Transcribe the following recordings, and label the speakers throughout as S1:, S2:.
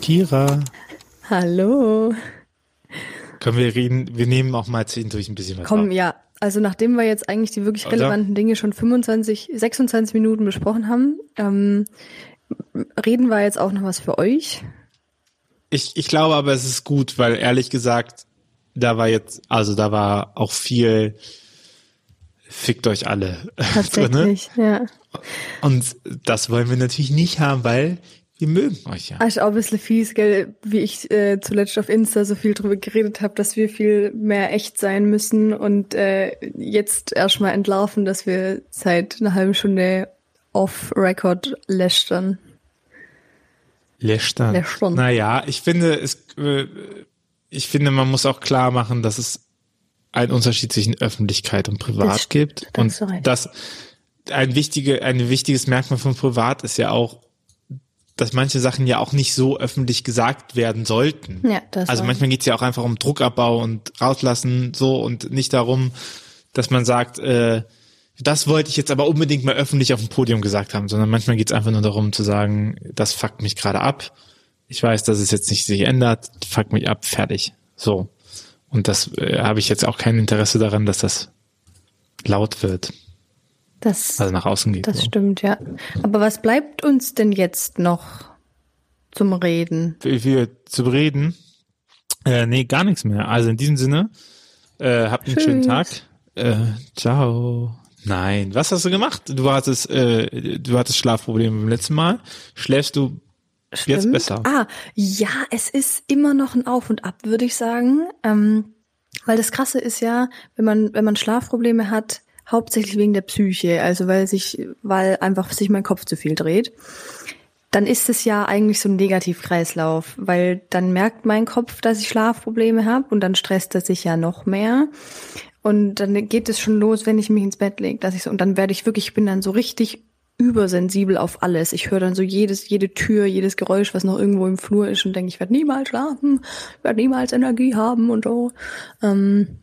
S1: Kira.
S2: Hallo.
S1: Können wir reden, wir nehmen auch mal zwischendurch ein bisschen was
S2: Komm,
S1: auf.
S2: ja. Also nachdem wir jetzt eigentlich die wirklich
S1: Oder?
S2: relevanten Dinge schon 25, 26 Minuten besprochen haben, ähm, reden wir jetzt auch noch was für euch.
S1: Ich, ich glaube aber, es ist gut, weil ehrlich gesagt, da war jetzt, also da war auch viel fickt euch alle drinne.
S2: Tatsächlich, ja.
S1: Und das wollen wir natürlich nicht haben, weil wir mögen euch ja.
S2: Ah, Ist auch ein bisschen fies, gell, wie ich äh, zuletzt auf Insta so viel drüber geredet habe, dass wir viel mehr echt sein müssen und äh, jetzt erstmal entlarven, dass wir seit einer halben Stunde off-Record lästern.
S1: Lästern.
S2: Lästern.
S1: Naja, ich finde, es, äh, ich finde, man muss auch klar machen, dass es einen Unterschied zwischen Öffentlichkeit und Privat
S2: Das-
S1: gibt. Und das, ein wichtige, ein wichtiges Merkmal von Privat ist ja auch, dass manche Sachen ja auch nicht so öffentlich gesagt werden sollten.
S2: Ja, das
S1: Also manchmal geht's ja auch einfach um Druckabbau und rauslassen so und nicht darum, dass man sagt, äh, das wollte ich jetzt aber unbedingt mal öffentlich auf dem Podium gesagt haben, sondern manchmal geht's einfach nur darum zu sagen, das fuckt mich gerade ab. Ich weiß, dass es jetzt nicht sich ändert, fuckt mich ab, fertig. So. Und das äh, habe ich jetzt auch kein Interesse daran, dass das laut wird,
S2: Das,
S1: also nach außen geht.
S2: das
S1: so.
S2: stimmt, ja. Aber was bleibt uns denn jetzt noch zum Reden?
S1: Für, für zu reden, äh, nee, gar nichts mehr. Also in diesem Sinne, äh, habt einen
S2: Tschüss.
S1: schönen Tag. Äh, ciao. Nein, was hast du gemacht? Du hattest, äh, du hattest Schlafprobleme beim letzten Mal. Schläfst du jetzt
S2: Stimmt.
S1: besser?
S2: Ah, ja, es ist immer noch ein Auf und Ab, würde ich sagen. Ähm, weil das Krasse ist ja, wenn man, wenn man Schlafprobleme hat, hauptsächlich wegen der Psyche, also weil sich, weil einfach sich mein Kopf zu viel dreht, dann ist es ja eigentlich so ein Negativkreislauf, weil dann merkt mein Kopf, dass ich Schlafprobleme habe und dann stresst er sich ja noch mehr. Und dann geht es schon los, wenn ich mich ins Bett lege, dass ich so, und dann werde ich wirklich, ich bin dann so richtig übersensibel auf alles. Ich höre dann so jedes, jede Tür, jedes Geräusch, was noch irgendwo im Flur ist und denke, ich werde niemals schlafen, werde niemals Energie haben und so. Ähm,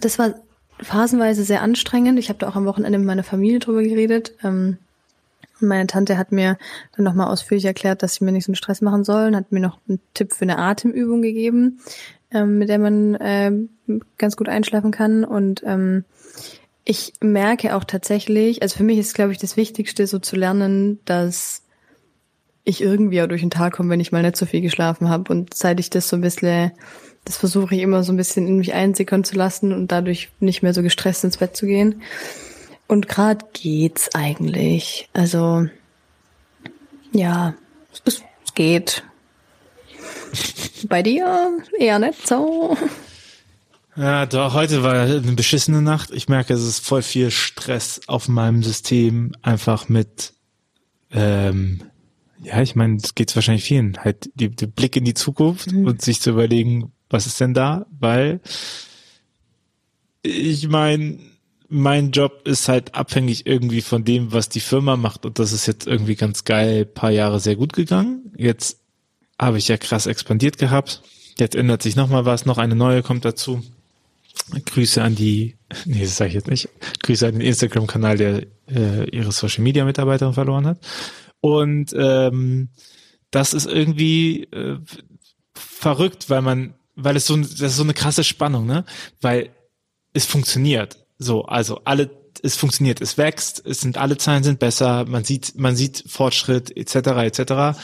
S2: das war phasenweise sehr anstrengend. Ich habe da auch am Wochenende mit meiner Familie drüber geredet. Ähm, und meine Tante hat mir dann nochmal ausführlich erklärt, dass sie mir nicht so einen Stress machen sollen, hat mir noch einen Tipp für eine Atemübung gegeben, ähm, mit der man ähm, ganz gut einschlafen kann. Und ähm, ich merke auch tatsächlich, also für mich ist, glaube ich, das Wichtigste, so zu lernen, dass ich irgendwie auch durch den Tag komme, wenn ich mal nicht so viel geschlafen habe. Und seit ich das so ein bisschen, das versuche ich immer so ein bisschen in mich einsickern zu lassen und dadurch nicht mehr so gestresst ins Bett zu gehen. Und gerade geht's eigentlich. Also ja, es, es geht. Bei dir eher nicht so.
S1: Ja, doch, heute war eine beschissene Nacht. Ich merke, es ist voll viel Stress auf meinem System, einfach mit, ähm, ja, ich meine, das geht's wahrscheinlich vielen, halt die, die Blick in die Zukunft und sich zu überlegen, was ist denn da, weil ich meine, mein Job ist halt abhängig irgendwie von dem, was die Firma macht und das ist jetzt irgendwie ganz geil, paar Jahre sehr gut gegangen. Jetzt habe ich ja krass expandiert gehabt. Jetzt ändert sich noch mal was, noch eine neue kommt dazu. Grüße an die, nee, das sage ich jetzt nicht. Grüße an den Instagram-Kanal, der äh, ihre Social-Media-Mitarbeiterin verloren hat. Und ähm, das ist irgendwie äh, verrückt, weil man, weil es so, das ist so eine krasse Spannung, ne? Weil es funktioniert. So, also alle, es funktioniert, es wächst, es sind alle Zahlen sind besser, man sieht, man sieht Fortschritt etc. etc.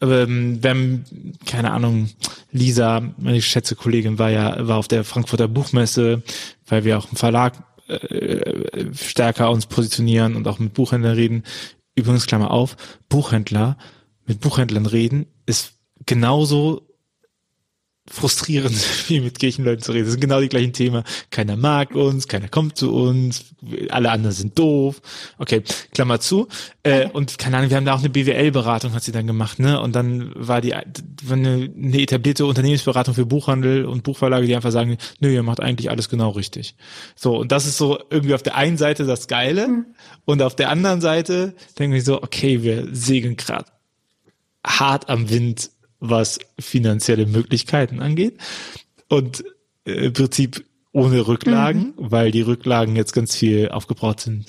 S1: Ähm, wenn, keine Ahnung, Lisa, meine geschätzte Kollegin, war ja, war auf der Frankfurter Buchmesse, weil wir auch im Verlag äh, stärker uns positionieren und auch mit Buchhändlern reden. Übrigens, Klammer auf, Buchhändler, mit Buchhändlern reden, ist genauso frustrierend, wie mit Kirchenleuten zu reden. Das sind genau die gleichen Themen. Keiner mag uns, keiner kommt zu uns, alle anderen sind doof. Okay, Klammer zu. Äh, und keine Ahnung, wir haben da auch eine BWL-Beratung, hat sie dann gemacht, ne? Und dann war die eine, eine etablierte Unternehmensberatung für Buchhandel und Buchverlage, die einfach sagen, nö, ihr macht eigentlich alles genau richtig. So, und das ist so irgendwie auf der einen Seite das Geile und auf der anderen Seite denke ich so, okay, wir segeln gerade hart am Wind, was finanzielle Möglichkeiten angeht. Und äh, im Prinzip ohne Rücklagen, weil die Rücklagen jetzt ganz viel aufgebraucht sind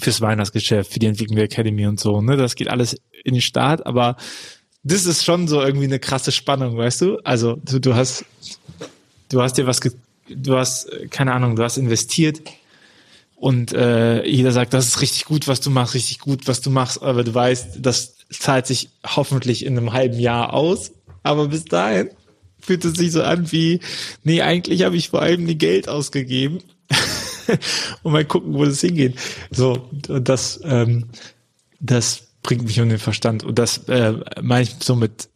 S1: fürs Weihnachtsgeschäft, für die Entwicklung der Academy und so. Ne? Das geht alles in den Start, aber das ist schon so irgendwie eine krasse Spannung, weißt du? Also du, du hast, du hast dir was, du hast, keine Ahnung, du hast investiert und äh, jeder sagt, das ist richtig gut, was du machst, richtig gut, was du machst, aber du weißt, das zahlt sich hoffentlich in einem halben Jahr aus. Aber bis dahin fühlt es sich so an wie, nee, eigentlich habe ich vor allem die Geld ausgegeben und mal gucken, wo das hingeht. So, und das, ähm, das bringt mich um den Verstand. Und das äh, meine ich so mit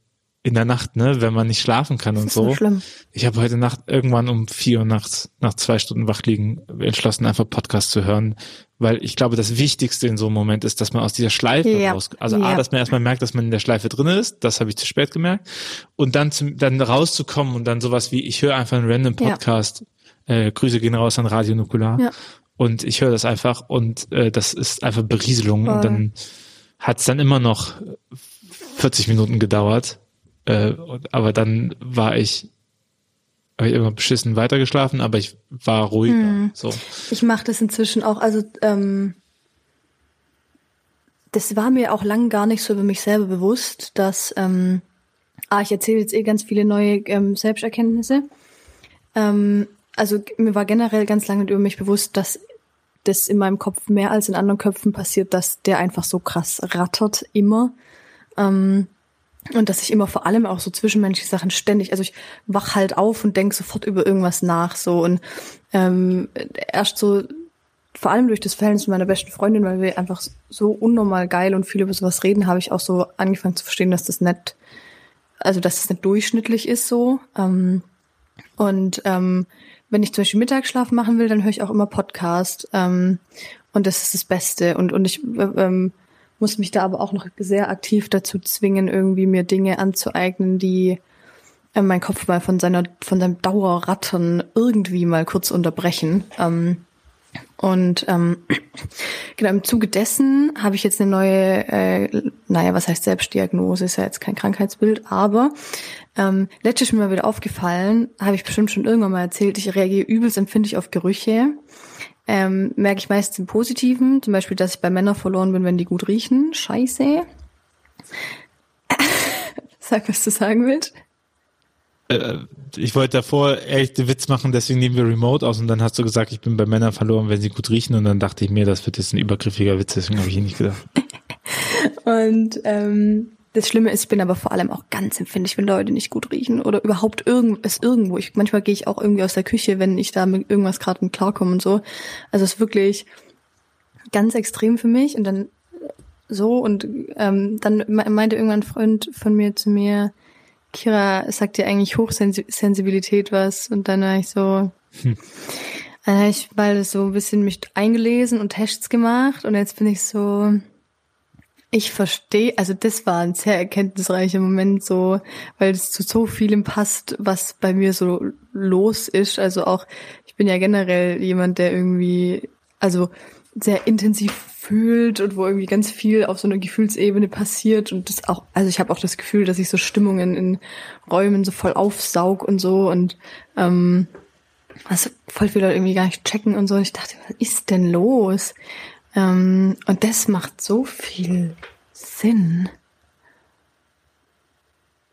S1: in der Nacht, ne, wenn man nicht schlafen kann das und so. so ich habe heute Nacht irgendwann um vier Uhr nachts nach zwei Stunden wach liegen entschlossen, einfach Podcast zu hören, weil ich glaube, das Wichtigste in so einem Moment ist, dass man aus dieser Schleife ja. raus, also ja. a, dass man erstmal merkt, dass man in der Schleife drin ist, das habe ich zu spät gemerkt, und dann zum, dann rauszukommen und dann sowas wie, ich höre einfach einen random Podcast, ja. äh, Grüße gehen raus an Radio Nukular, ja. und ich höre das einfach und äh, das ist einfach Berieselung Voll. und dann hat es dann immer noch 40 Minuten gedauert, äh, aber dann war ich habe ich immer beschissen weitergeschlafen, aber ich war ruhiger. Hm. So.
S2: Ich mache das inzwischen auch, also ähm, das war mir auch lang gar nicht so über mich selber bewusst, dass ähm, ah, ich erzähle jetzt eh ganz viele neue ähm, Selbsterkenntnisse. Ähm, also mir war generell ganz lange über mich bewusst, dass das in meinem Kopf mehr als in anderen Köpfen passiert, dass der einfach so krass rattert immer. Ähm, und dass ich immer vor allem auch so zwischenmenschliche Sachen ständig, also ich wach halt auf und denk sofort über irgendwas nach so und ähm, erst so vor allem durch das Verhältnis mit meiner besten Freundin, weil wir einfach so unnormal geil und viel über sowas reden, habe ich auch so angefangen zu verstehen, dass das nicht, also dass das nicht durchschnittlich ist so. Ähm, und ähm, wenn ich zum Beispiel Mittagsschlaf machen will, dann höre ich auch immer Podcast. Ähm, und das ist das Beste. Und, und ich ähm, muss mich da aber auch noch sehr aktiv dazu zwingen, irgendwie mir Dinge anzueignen, die äh, mein Kopf mal von seiner, von seinem Dauerrattern irgendwie mal kurz unterbrechen. Ähm, und ähm, genau im Zuge dessen habe ich jetzt eine neue, äh, naja, was heißt Selbstdiagnose, ist ja jetzt kein Krankheitsbild, aber ähm, letztes mal wieder aufgefallen, habe ich bestimmt schon irgendwann mal erzählt, ich reagiere übelst empfindlich auf Gerüche. Ähm, merke ich meistens im Positiven, zum Beispiel, dass ich bei Männern verloren bin, wenn die gut riechen. Scheiße. Sag, was du sagen willst.
S1: Äh, ich wollte davor echte Witz machen, deswegen nehmen wir Remote aus und dann hast du gesagt, ich bin bei Männern verloren, wenn sie gut riechen und dann dachte ich mir, das wird jetzt ein übergriffiger Witz, deswegen habe ich ihn nicht gedacht.
S2: und ähm, das Schlimme ist, ich bin aber vor allem auch ganz empfindlich, wenn Leute nicht gut riechen oder überhaupt irgendwas irgendwo. Ich, manchmal gehe ich auch irgendwie aus der Küche, wenn ich da mit irgendwas gerade mit klarkomme und so. Also es ist wirklich ganz extrem für mich und dann so und ähm, dann meinte irgendwann ein Freund von mir zu mir, Kira, sagt dir eigentlich Hochsensibilität was? Und dann war ich so, hm. dann habe ich mal so ein bisschen mich eingelesen und Tests gemacht und jetzt bin ich so, ich verstehe, also das war ein sehr erkenntnisreicher Moment so, weil es zu so vielem passt, was bei mir so los ist. Also auch, ich bin ja generell jemand, der irgendwie, also sehr intensiv fühlt und wo irgendwie ganz viel auf so einer Gefühlsebene passiert und das auch, also ich habe auch das Gefühl, dass ich so Stimmungen in Räumen so voll aufsaug und so und ähm, also voll viele Leute irgendwie gar nicht checken und so. Und ich dachte, was ist denn los? Ähm, und das macht so viel Sinn.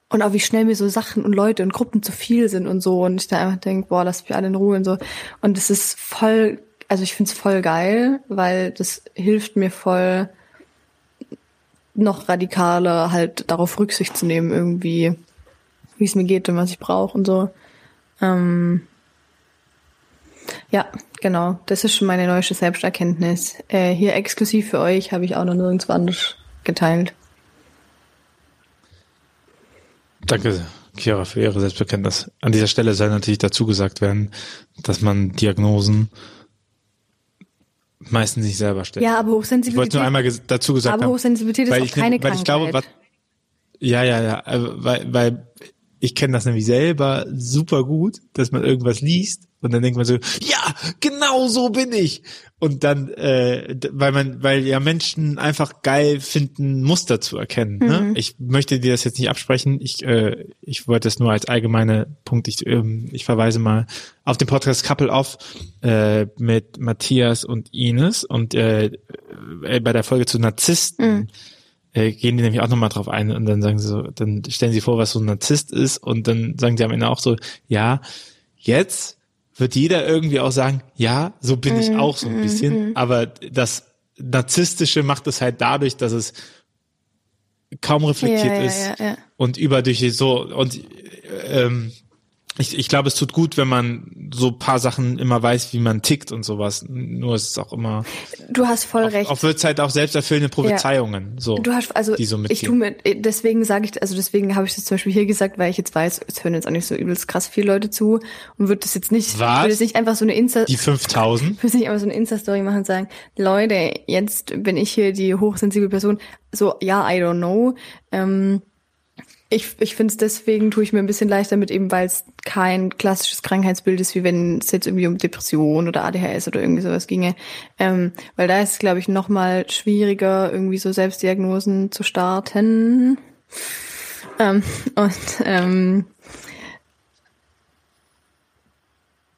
S2: Und auch wie schnell mir so Sachen und Leute und Gruppen zu viel sind und so. Und ich da einfach denke, boah, lass mich alle in Ruhe und so. Und es ist voll, also ich finde es voll geil, weil das hilft mir voll, noch radikaler halt darauf Rücksicht zu nehmen, irgendwie, wie es mir geht und was ich brauche und so. Ähm, ja, genau. Das ist schon meine neueste Selbsterkenntnis. Äh, hier exklusiv für euch habe ich auch noch nirgendwo anders geteilt.
S1: Danke, Chiara, für Ihre Selbstbekenntnis. An dieser Stelle soll natürlich dazu gesagt werden, dass man Diagnosen meistens nicht selber stellt.
S2: Ja, aber Hochsensibilität. Ich
S1: wollte nur einmal dazu gesagt
S2: aber haben. Aber Hochsensibilität ist auch ich, keine weil Krankheit. Ich glaube, was,
S1: ja, ja, ja, weil, weil ich kenne das nämlich selber super gut, dass man irgendwas liest und dann denkt man so, ja, genau so bin ich. Und dann, äh, weil man, weil ja Menschen einfach geil finden, Muster zu erkennen. Ne? Mhm. Ich möchte dir das jetzt nicht absprechen. Ich, äh, ich wollte es nur als allgemeine Punkt. Ich, ähm, ich verweise mal auf den Podcast Couple Off äh, mit Matthias und Ines und äh, äh bei der Folge zu Narzissten. Mhm äh, gehen die nämlich auch nochmal drauf ein und dann sagen sie so, dann stellen sie vor, was so ein Narzisst ist und dann sagen sie am Ende auch so, ja, jetzt wird jeder irgendwie auch sagen, ja, so bin ich
S2: Mhm,
S1: auch so ein bisschen, aber das Narzisstische macht es halt dadurch, dass es kaum reflektiert
S2: Ja, ja,
S1: ist
S2: ja,
S1: und überdurchschnittlich so und ähm, ich, ich glaube, es tut gut, wenn man so paar Sachen immer weiß, wie man tickt und sowas. Nur ist es auch immer,
S2: Du hast voll recht.
S1: oft wird's halt auch selbsterfüllende Prophezeiungen, so.
S2: Du hast, also
S1: die so
S2: ich tu mir, deswegen sage ich, also deswegen habe ich das zum Beispiel hier gesagt, weil ich jetzt weiß, es hören jetzt auch nicht so übelst krass viele Leute zu und würde das jetzt nicht,
S1: Was?
S2: würde jetzt nicht einfach so eine Insta,
S1: Die 5000?
S2: würde nicht einfach so eine Insta-Story machen und sagen, Leute, jetzt bin ich hier die hochsensible Person. So, ja, I don't know. Ähm, ich ich finde es deswegen, tue ich mir ein bisschen leichter mit eben, weil es kein klassisches Krankheitsbild ist, wie wenn es jetzt irgendwie um Depression oder ADHS oder irgendwie sowas ginge. Ähm, weil da ist es, glaube ich, noch mal schwieriger, irgendwie so Selbstdiagnosen zu starten. Ähm, und ähm,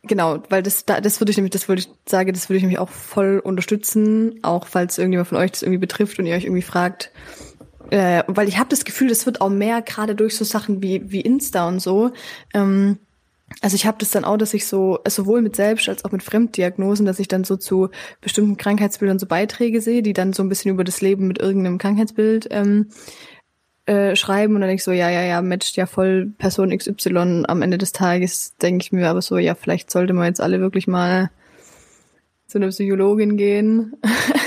S2: Genau, weil das da, das würde ich nämlich, das würde ich sagen, das würde ich nämlich auch voll unterstützen, auch falls irgendjemand von euch das irgendwie betrifft und ihr euch irgendwie fragt, äh, weil ich habe das Gefühl, das wird auch mehr gerade durch so Sachen wie wie Insta und so. Ähm, also ich habe das dann auch, dass ich so sowohl mit Selbst- als auch mit Fremddiagnosen, dass ich dann so zu bestimmten Krankheitsbildern so Beiträge sehe, die dann so ein bisschen über das Leben mit irgendeinem Krankheitsbild ähm, äh, schreiben und dann denke ich so, ja, ja, ja, matcht ja voll Person XY. Am Ende des Tages denke ich mir aber so, ja, vielleicht sollte man jetzt alle wirklich mal zu einer Psychologin gehen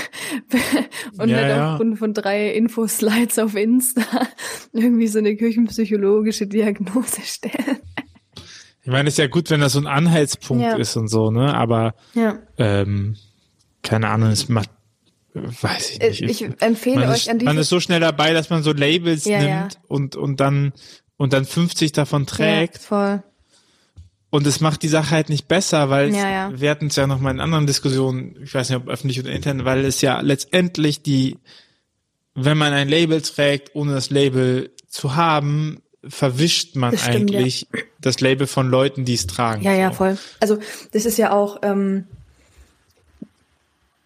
S2: und
S1: Ja, ja.
S2: aufgrund von drei Infoslides auf Insta irgendwie so eine küchenpsychologische Diagnose stellen.
S1: Ich meine, ist ja gut, wenn das so ein Anhaltspunkt
S2: Ja.
S1: ist und so, ne? Aber
S2: Ja.
S1: ähm, keine Ahnung, es macht, weiß ich
S2: Äh,
S1: nicht.
S2: Ich empfehle
S1: man,
S2: euch
S1: ist,
S2: an
S1: man
S2: diese
S1: ist so schnell dabei, dass man so Labels
S2: Ja,
S1: nimmt
S2: ja.
S1: und und dann und dann 50 davon trägt
S2: Ja, voll.
S1: Und es macht die Sache halt nicht besser, weil
S2: Ja, ja.
S1: wir hatten es ja noch mal in anderen Diskussionen, ich weiß nicht, ob öffentlich oder intern, weil es ja letztendlich die, wenn man ein Label trägt, ohne das Label zu haben, verwischt man
S2: Das stimmt, ja.
S1: eigentlich das Label von Leuten, die es tragen.
S2: Ja, ja, voll. Also das ist ja auch, ähm,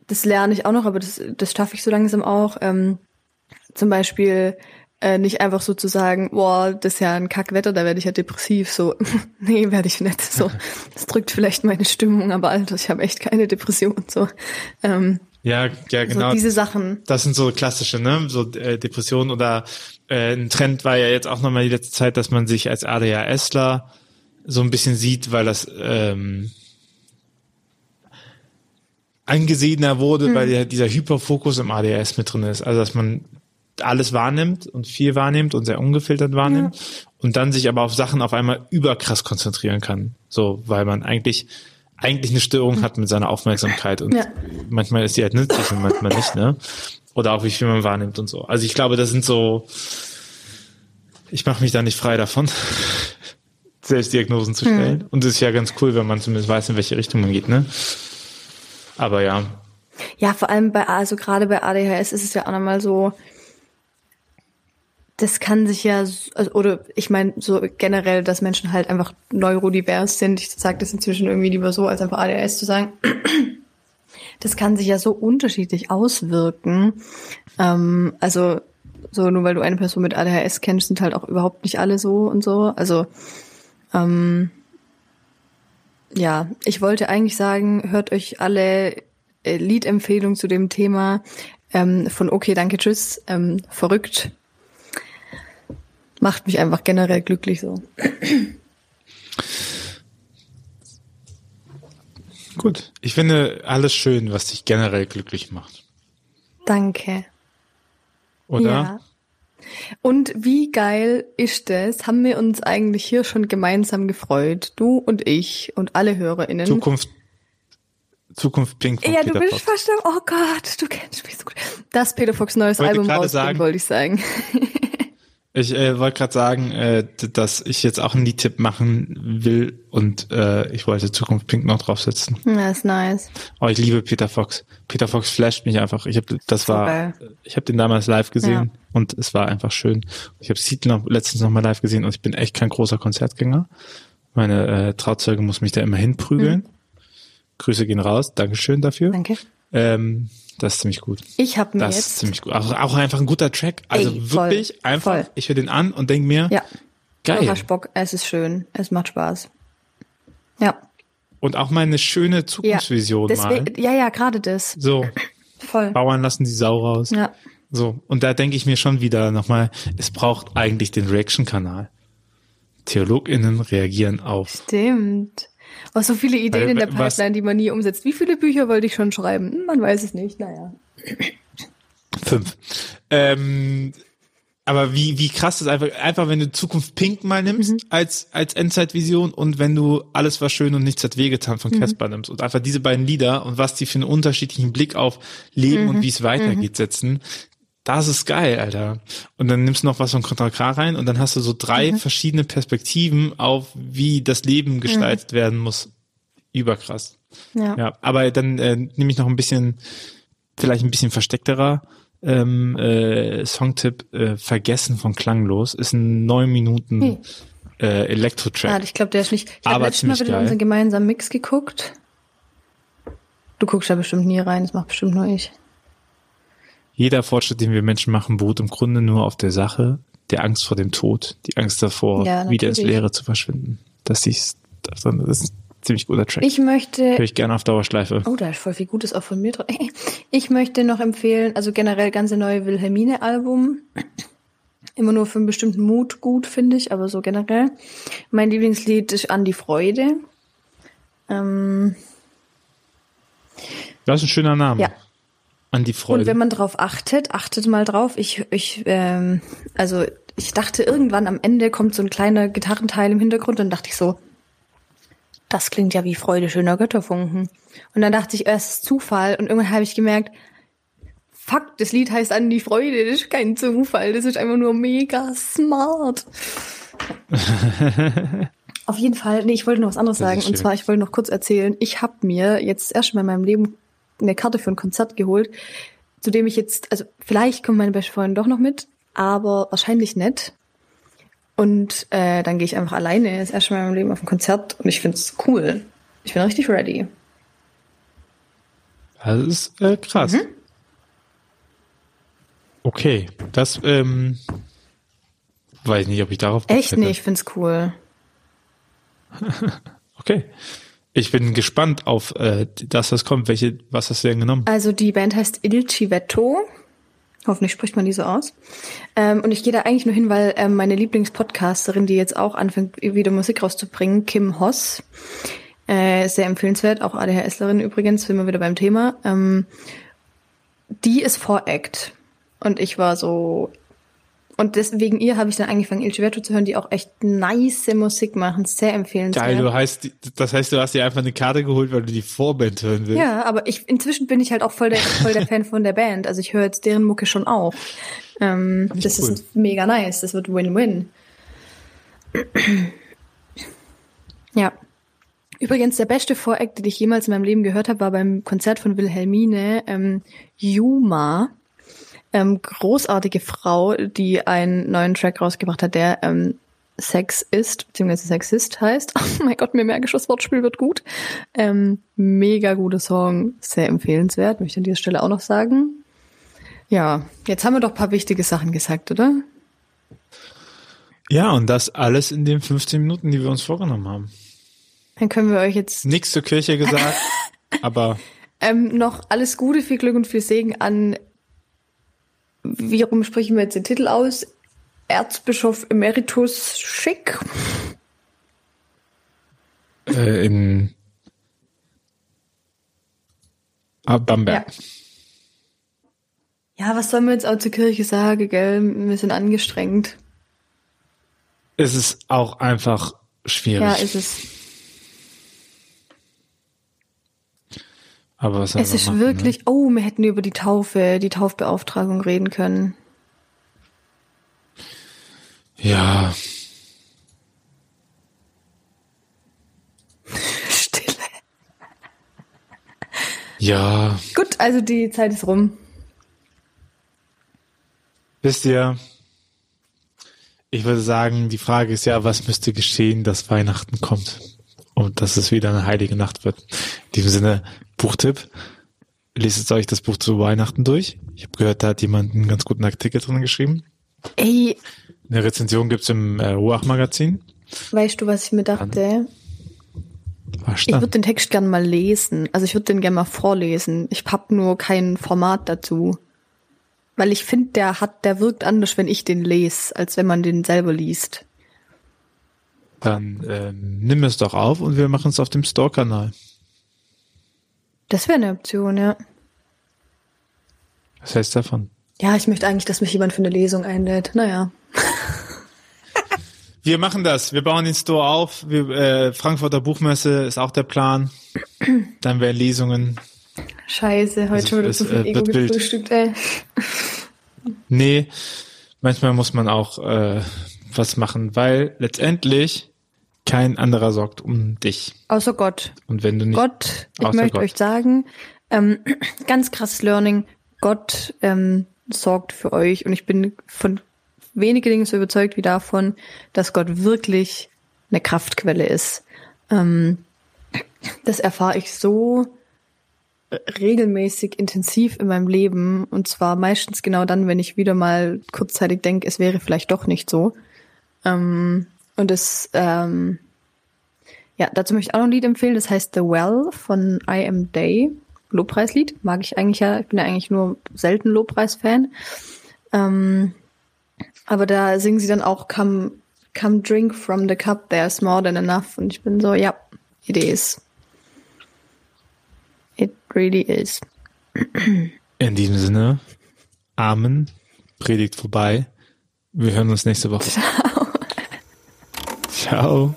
S2: das lerne ich auch noch, aber das, das schaffe ich so langsam auch. Ähm, zum Beispiel äh, nicht einfach so zu sagen, boah, das ist ja ein Kackwetter, da werde ich ja depressiv. So, nee, werde ich nicht. So, das drückt vielleicht meine Stimmung, aber Alter, ich habe echt keine Depression. So, ähm,
S1: Ja, ja, genau.
S2: so diese Sachen.
S1: Das sind so klassische, ne? So äh, Depressionen oder äh, ein Trend war ja jetzt auch nochmal die letzte Zeit, dass man sich als ADHSler so ein bisschen sieht, weil das ähm, angesehener wurde, weil ja dieser Hyperfokus im ADHS mit drin ist. Also dass man alles wahrnimmt und viel wahrnimmt und sehr ungefiltert wahrnimmt und dann sich aber auf Sachen auf einmal überkrass konzentrieren kann. So, weil man eigentlich eigentlich eine Störung hat mit seiner Aufmerksamkeit und
S2: Ja.
S1: manchmal ist die halt nützlich und manchmal nicht, ne? Oder auch wie viel man wahrnimmt und so. Also ich glaube, das sind so, ich mache mich da nicht frei davon, Selbstdiagnosen zu stellen. Und es ist ja ganz cool, wenn man zumindest weiß, in welche Richtung man geht, ne? Aber ja,
S2: Ja, vor allem bei, also gerade bei ADHS ist es ja auch nochmal so, das kann sich ja, also, oder ich meine so generell, dass Menschen halt einfach neurodivers sind. Ich sage das inzwischen irgendwie lieber so, als einfach ADHS zu sagen. Das kann sich ja so unterschiedlich auswirken. Ähm, also so nur weil du eine Person mit ADHS kennst, sind halt auch überhaupt nicht alle so und so. Also ähm, ja, ich wollte eigentlich sagen, hört euch alle äh, Liedempfehlungen zu dem Thema ähm, von Okay, danke, tschüss, ähm, verrückt. Macht mich einfach generell glücklich so.
S1: gut. Ich finde alles schön, was dich generell glücklich macht.
S2: Danke.
S1: Oder?
S2: Ja. Und wie geil ist das? Haben wir uns eigentlich hier schon gemeinsam gefreut, du und ich und alle HörerInnen.
S1: Zukunft, Zukunft Pink
S2: ja, du
S1: Peter
S2: bist
S1: Fox.
S2: fast, oh Gott, du kennst mich so gut. Das Peter Fox neues Album rausbringen, wollte ich sagen.
S1: Ich äh, wollte gerade sagen, äh, dass ich jetzt auch einen Liedtipp machen will und äh, ich wollte Zukunft Pink noch draufsetzen.
S2: Ja, ist nice.
S1: Oh, ich liebe Peter Fox. Peter Fox flasht mich einfach. Ich habe das war,
S2: geil.
S1: ich habe den damals live gesehen
S2: Ja.
S1: und es war einfach schön. Ich habe Seed noch letztens noch mal live gesehen und ich bin echt kein großer Konzertgänger. Meine äh, Trauzeuge muss mich da immer hinprügeln. Grüße gehen raus. Dankeschön dafür.
S2: Danke.
S1: Ähm, Das ist ziemlich gut.
S2: Ich habe mir
S1: Das
S2: jetzt
S1: ist ziemlich gut. Auch, auch einfach ein guter Track. Also
S2: Ey, voll,
S1: wirklich einfach,
S2: voll.
S1: ich höre den an und denke mir,
S2: ja, du
S1: geil.
S2: hast Bock. Es ist schön. Es macht Spaß. Ja,
S1: Und auch mal eine schöne
S2: ja.
S1: Zukunftsvision mal.
S2: Deswegen, ja, ja, gerade das.
S1: So,
S2: Voll.
S1: Bauern lassen die Sau raus.
S2: Ja.
S1: So, und da denke ich mir schon wieder nochmal, es braucht eigentlich den Reaction-Kanal. TheologInnen reagieren auf.
S2: Stimmt. Oh, so viele Ideen
S1: Weil,
S2: in der Pipeline, die man nie umsetzt. Wie viele Bücher wollte ich schon schreiben? Hm, Man weiß es nicht. Naja.
S1: Fünf. Ähm, aber wie, wie krass ist einfach, einfach wenn du Zukunft Pink mal nimmst
S2: Mhm.
S1: als, als Endzeitvision und wenn du alles war schön und nichts hat wehgetan von
S2: Mhm.
S1: Casper nimmst und einfach diese beiden Lieder und was die für einen unterschiedlichen Blick auf Leben
S2: Mhm.
S1: und wie es weitergeht setzen, das ist geil, Alter. Und dann nimmst du noch was von Contra K rein und dann hast du so drei
S2: Mhm.
S1: verschiedene Perspektiven auf, wie das Leben gestaltet werden muss. Überkrass.
S2: Ja.
S1: Ja, aber dann äh, nehme ich noch ein bisschen, vielleicht ein bisschen versteckterer ähm, äh, Songtipp, äh, Vergessen von Klanglos, ist ein neun Minuten
S2: Hm.
S1: äh,
S2: Ah,
S1: Elektro-Track.
S2: ich glaube, der ist nicht. Ich habe letztes Mal wieder
S1: geil.
S2: unseren gemeinsamen Mix geguckt. Du guckst da bestimmt nie rein, das macht bestimmt nur ich.
S1: Jeder Fortschritt, den wir Menschen machen, beruht im Grunde nur auf der Sache, der Angst vor dem Tod, die Angst davor,
S2: Ja,
S1: wieder ins. Leere zu verschwinden. Das ist, das ist ein ziemlich guter Track.
S2: Ich möchte
S1: Höre ich gerne auf Dauerschleife.
S2: Oh, da ist voll viel Gutes auch von mir drin. Ich möchte noch empfehlen, also generell ganze neue Wilhelmine-Album. Immer nur für einen bestimmten Mut gut, finde ich, aber so generell. Mein Lieblingslied ist An die Freude. Ähm,
S1: Das ist ein schöner Name.
S2: Ja.
S1: An die Freude.
S2: und wenn man drauf achtet, achtet mal drauf. Ich, ich, ähm, also ich dachte irgendwann am Ende kommt so ein kleiner Gitarrenteil im Hintergrund und dachte ich so, das klingt ja wie Freude schöner Götterfunken. Und dann dachte ich, erst ist Zufall und irgendwann habe ich gemerkt, fuck, das Lied heißt an die Freude, das ist kein Zufall, das ist einfach nur mega smart. Auf jeden Fall, nee, ich wollte noch was anderes
S1: Das
S2: sagen. Und zwar, ich wollte noch kurz erzählen, ich habe mir jetzt erst mal in meinem Leben eine Karte für ein Konzert geholt, zu dem ich jetzt, also vielleicht kommt meine beste Freundin doch noch mit, aber wahrscheinlich nicht. Und äh, dann gehe ich einfach alleine das erste Mal in meinem Leben auf ein Konzert und ich find's cool. Ich bin richtig ready.
S1: Das ist äh, krass.
S2: Mhm.
S1: Okay, das ähm, weiß nicht, ob ich darauf
S2: Echt nicht, ich find's cool.
S1: Okay. Ich bin gespannt auf äh, das, was kommt. Welche, was hast du denn genommen?
S2: Also die Band heißt Il Civetto. Hoffentlich spricht man die so aus. Ähm, und ich gehe da eigentlich nur hin, weil ähm, meine Lieblingspodcasterin, die jetzt auch anfängt, wieder Musik rauszubringen, Kim Hoss, äh, sehr empfehlenswert, auch ADHSlerin übrigens, sind wir wieder beim Thema. Ähm, die ist Voract. Und ich war so. Und deswegen ihr habe ich dann angefangen, Il Civetto zu hören, die auch echt nice Musik machen. Sehr empfehlenswert.
S1: Geil, du heißt, das heißt, du hast dir einfach eine Karte geholt, weil du die Vorband hören willst.
S2: Ja, aber ich inzwischen bin ich halt auch voll der, voll der Fan von der Band. Also ich höre jetzt deren Mucke schon auch. Ähm, das
S1: cool.
S2: ist mega nice. Das wird Win-Win. ja. Übrigens, der beste Voract, den ich jemals in meinem Leben gehört habe, war beim Konzert von Wilhelmine ähm, Juma. Ähm, großartige Frau, die einen neuen Track rausgebracht hat, der ähm, Sex ist, beziehungsweise Sexist heißt. Oh mein Gott, mir merke ich, das Wortspiel wird gut. Ähm, mega guter Song, sehr empfehlenswert, möchte ich an dieser Stelle auch noch sagen. Ja, jetzt haben wir doch ein paar wichtige Sachen gesagt, oder?
S1: Ja, und das alles in den 15 Minuten, die wir uns vorgenommen haben.
S2: Dann können wir euch jetzt
S1: Nichts zur Kirche gesagt, aber
S2: ähm, noch alles Gute, viel Glück und viel Segen an, wie rum sprechen wir jetzt den Titel aus? Erzbischof Emeritus Schick.
S1: äh, in ah, Bamberg.
S2: Ja, was sollen wir jetzt auch zur Kirche sagen, gell? Wir sind angestrengt.
S1: Es ist auch einfach schwierig.
S2: Ja, ist es.
S1: Aber was
S2: Es ist
S1: machen,
S2: wirklich, oh, wir hätten über die Taufe, die Taufbeauftragung reden können.
S1: Ne? Ja,
S2: Stille.
S1: ja.
S2: Gut, also die Zeit ist rum.
S1: Wisst ihr, ich würde sagen, die Frage ist ja, was müsste geschehen, dass Weihnachten kommt und dass es wieder eine heilige Nacht wird. In diesem Sinne, Buchtipp, lese jetzt euch das Buch zu Weihnachten durch. Ich habe gehört, da hat jemand einen ganz guten Artikel drin geschrieben.
S2: Ey,
S1: Eine Rezension gibt's im äh, Ruach-Magazin.
S2: weißt du, was ich mir dachte? Ich würde den Text gern mal lesen. Also ich würde den gern mal vorlesen. Ich hab nur kein Format dazu. Weil ich finde, der hat, der wirkt anders, wenn ich den lese, als wenn man den selber liest.
S1: Dann ähm, nimm es doch auf und wir machen es auf dem Store-Kanal.
S2: Das wäre eine Option, ja.
S1: Was heißt davon?
S2: Ja, ich möchte eigentlich, dass mich jemand für eine Lesung einlädt. Naja.
S1: Wir machen das. Wir bauen den Store auf. Wir, äh, Frankfurter Buchmesse ist auch der Plan. Dann werden Lesungen.
S2: Scheiße, heute
S1: Also
S2: schon wieder
S1: es,
S2: zu viel
S1: äh,
S2: Ego gefrühstückt, ey.
S1: Nee, manchmal muss man auch äh, was machen, weil letztendlich kein anderer sorgt um dich.
S2: Außer Gott.
S1: Und wenn du nicht.
S2: Gott, ich möchte
S1: Gott.
S2: euch sagen, ähm, ganz krasses Learning, Gott ähm, sorgt für euch und ich bin von wenige Dinge so überzeugt wie davon, dass Gott wirklich eine Kraftquelle ist. Ähm, das erfahre ich so regelmäßig intensiv in meinem Leben und zwar meistens genau dann, wenn ich wieder mal kurzzeitig denke, es wäre vielleicht doch nicht so. Ähm, und es ähm, ja, dazu möchte ich auch noch ein Lied empfehlen, das heißt The Well von I Am Day. Lobpreislied. Mag ich eigentlich ja, ich bin ja eigentlich nur selten Lobpreis-Fan. Ähm, aber da singen sie dann auch Come, come drink from the cup, there's more than enough. Und ich bin so, ja, it is. It really is.
S1: In diesem Sinne, Amen. Predigt vorbei. Wir hören uns nächste Woche. Ciao.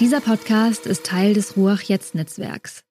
S3: Dieser Podcast ist Teil des Ruach Jetzt Netzwerks.